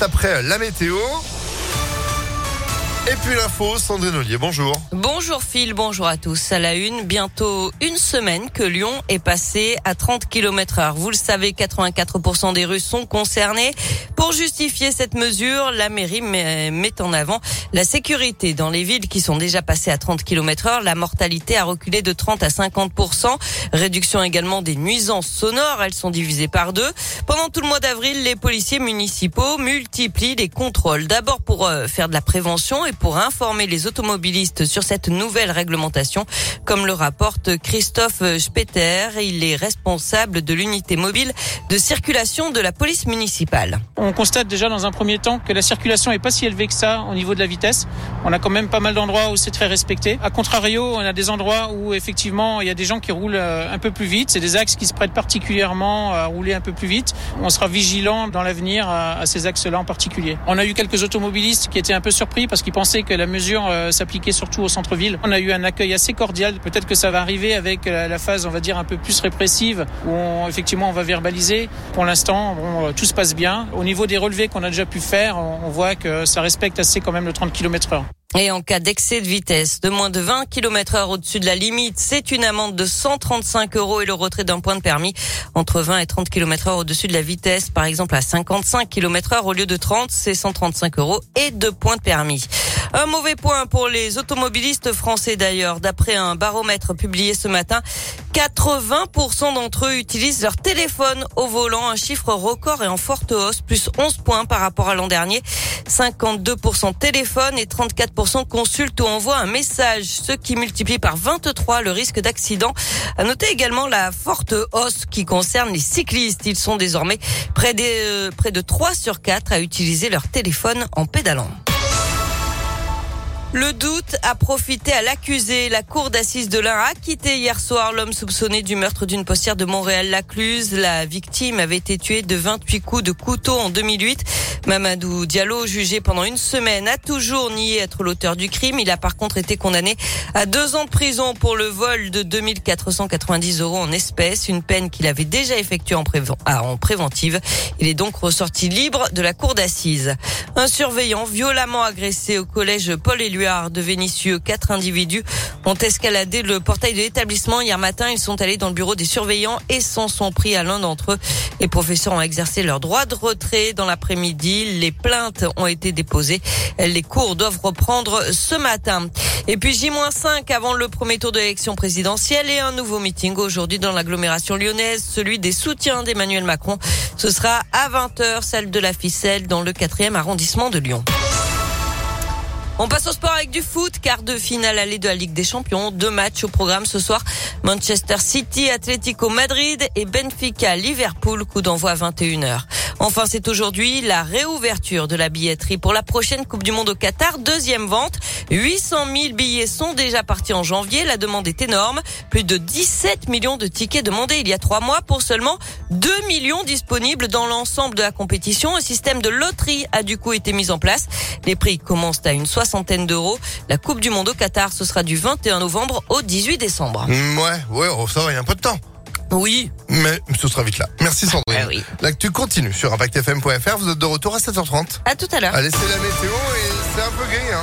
Après la météo. Et puis l'info, Sandrine Ollier, bonjour. Bonjour Phil, bonjour à tous. À la une, bientôt une semaine que Lyon est passé à 30 km heure. Vous le savez, 84% des rues sont concernées. Pour justifier cette mesure, la mairie met en avant la sécurité dans les villes qui sont déjà passées à 30 km heure. La mortalité a reculé de 30 à 50%. Réduction également des nuisances sonores. Elles sont divisées par deux. Pendant tout le mois d'avril, les policiers municipaux multiplient les contrôles. D'abord pour euh, faire de la prévention et pour informer les automobilistes sur cette nouvelle réglementation, comme le rapporte Christophe Speter. Il est responsable de l'unité mobile de circulation de la police municipale. On constate déjà dans un premier temps que la circulation est pas si élevée que ça au niveau de la vitesse. On a quand même pas mal d'endroits où c'est très respecté. A contrario, on a des endroits où effectivement il y a des gens qui roulent euh, un peu plus vite. C'est des axes qui se prêtent particulièrement à rouler un peu plus vite. On sera vigilant dans l'avenir à ces axes-là en particulier. On a eu quelques automobilistes qui étaient un peu surpris parce qu'ils pensaient que la mesure euh, s'appliquait surtout au centre-ville. On a eu un accueil assez cordial. Peut-être que ça va arriver avec la phase, on va dire, un peu plus répressive, où effectivement on va verbaliser. Pour l'instant, euh, tout se passe bien. Au niveau des relevés qu'on a déjà pu faire, on voit que ça respecte assez quand même le 30 km heure. Et en cas d'excès de vitesse de moins de 20 km heure au-dessus de la limite, c'est une amende de 135 euros et le retrait d'un point de permis entre 20 et 30 km heure au-dessus de la vitesse. Par exemple, à 55 km heure au lieu de 30, c'est 135 euros et deux points de permis. Un mauvais point pour les automobilistes français d'ailleurs. D'après un baromètre publié ce matin, 80% d'entre eux utilisent leur téléphone au volant, un chiffre record et en forte hausse, plus 11 points par rapport à l'an dernier. 52% téléphone et 34% consultent ou envoient un message, ce qui multiplie par 23 le risque d'accident. À noter également la forte hausse qui concerne les cyclistes. Ils sont désormais près, euh, près de 3 sur 4 à utiliser leur téléphone en pédalant. Le doute a profité à l'accusé. La cour d'assises de l'Ain a quitté hier soir l'homme soupçonné du meurtre d'une postière de Montréal-Lacluse. La victime avait été tuée de 28 coups de couteau en 2008. Mamadou Diallo, jugé pendant une semaine, a toujours nié être l'auteur du crime. Il a par contre été condamné à deux ans de prison pour le vol de 2490 euros en espèces, une peine qu'il avait déjà effectuée en, ah, en préventive. Il est donc ressorti libre de la cour d'assises. Un surveillant violemment agressé au collège Paul Éluard de Vénissieux. Quatre individus ont escaladé le portail de l'établissement hier matin. Ils sont allés dans le bureau des surveillants et s'en sont pris à l'un d'entre eux. Les professeurs ont exercé leur droit de retrait dans l'après-midi. Les plaintes ont été déposées. Les cours doivent reprendre ce matin. Et puis J-5 avant le premier tour de l'élection présidentielle et un nouveau meeting aujourd'hui dans l'agglomération lyonnaise, celui des soutiens d'Emmanuel Macron. Ce sera à 20h, celle de la ficelle dans le 4e arrondissement de Lyon. On passe au sport avec du foot, quart de finale allée de la Ligue des Champions. Deux matchs au programme ce soir. Manchester City, Atlético Madrid et Benfica, Liverpool, coup d'envoi à 21h. Enfin, c'est aujourd'hui la réouverture de la billetterie pour la prochaine Coupe du Monde au Qatar. Deuxième vente. 800 000 billets sont déjà partis en janvier. La demande est énorme. Plus de 17 millions de tickets demandés il y a trois mois pour seulement 2 millions disponibles dans l'ensemble de la compétition. Un système de loterie a du coup été mis en place. Les prix commencent à une soixantaine d'euros. La Coupe du Monde au Qatar, ce sera du 21 novembre au 18 décembre. Mm, ouais, ouais, ça va, il y a un peu de temps. Oui. Mais ce sera vite là. Merci Sandrine. Ah oui. L'actu continue sur ImpactFM.fr. Vous êtes de retour à 7h30. À tout à l'heure. Allez, c'est la météo et c'est un peu gris, hein.